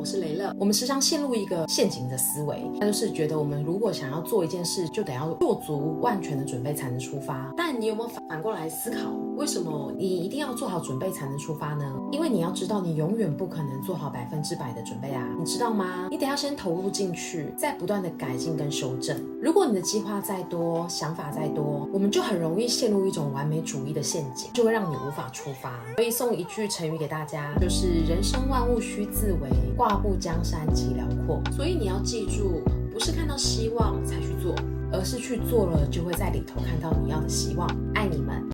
我是雷乐。我们时常陷入一个陷阱的思维，那就是觉得我们如果想要做一件事，就得要做足万全的准备才能出发。但你有没有反过来思考，为什么你一定要做好准备才能出发呢？因为你要知道，你永远不可能做好百分之百的准备啊，你知道吗？你得要先投入进去，再不断的改进跟修正。如果你的计划再多，想法再多，我们就很容易陷入一种完美主义的陷阱，就会让你无法出发。所以送一句成语给大家，就是人生万物须自为，挂布江山极辽阔。所以你要记住，不是看到希望才去做，而是去做了，就会在里头看到你要的希望。爱你们。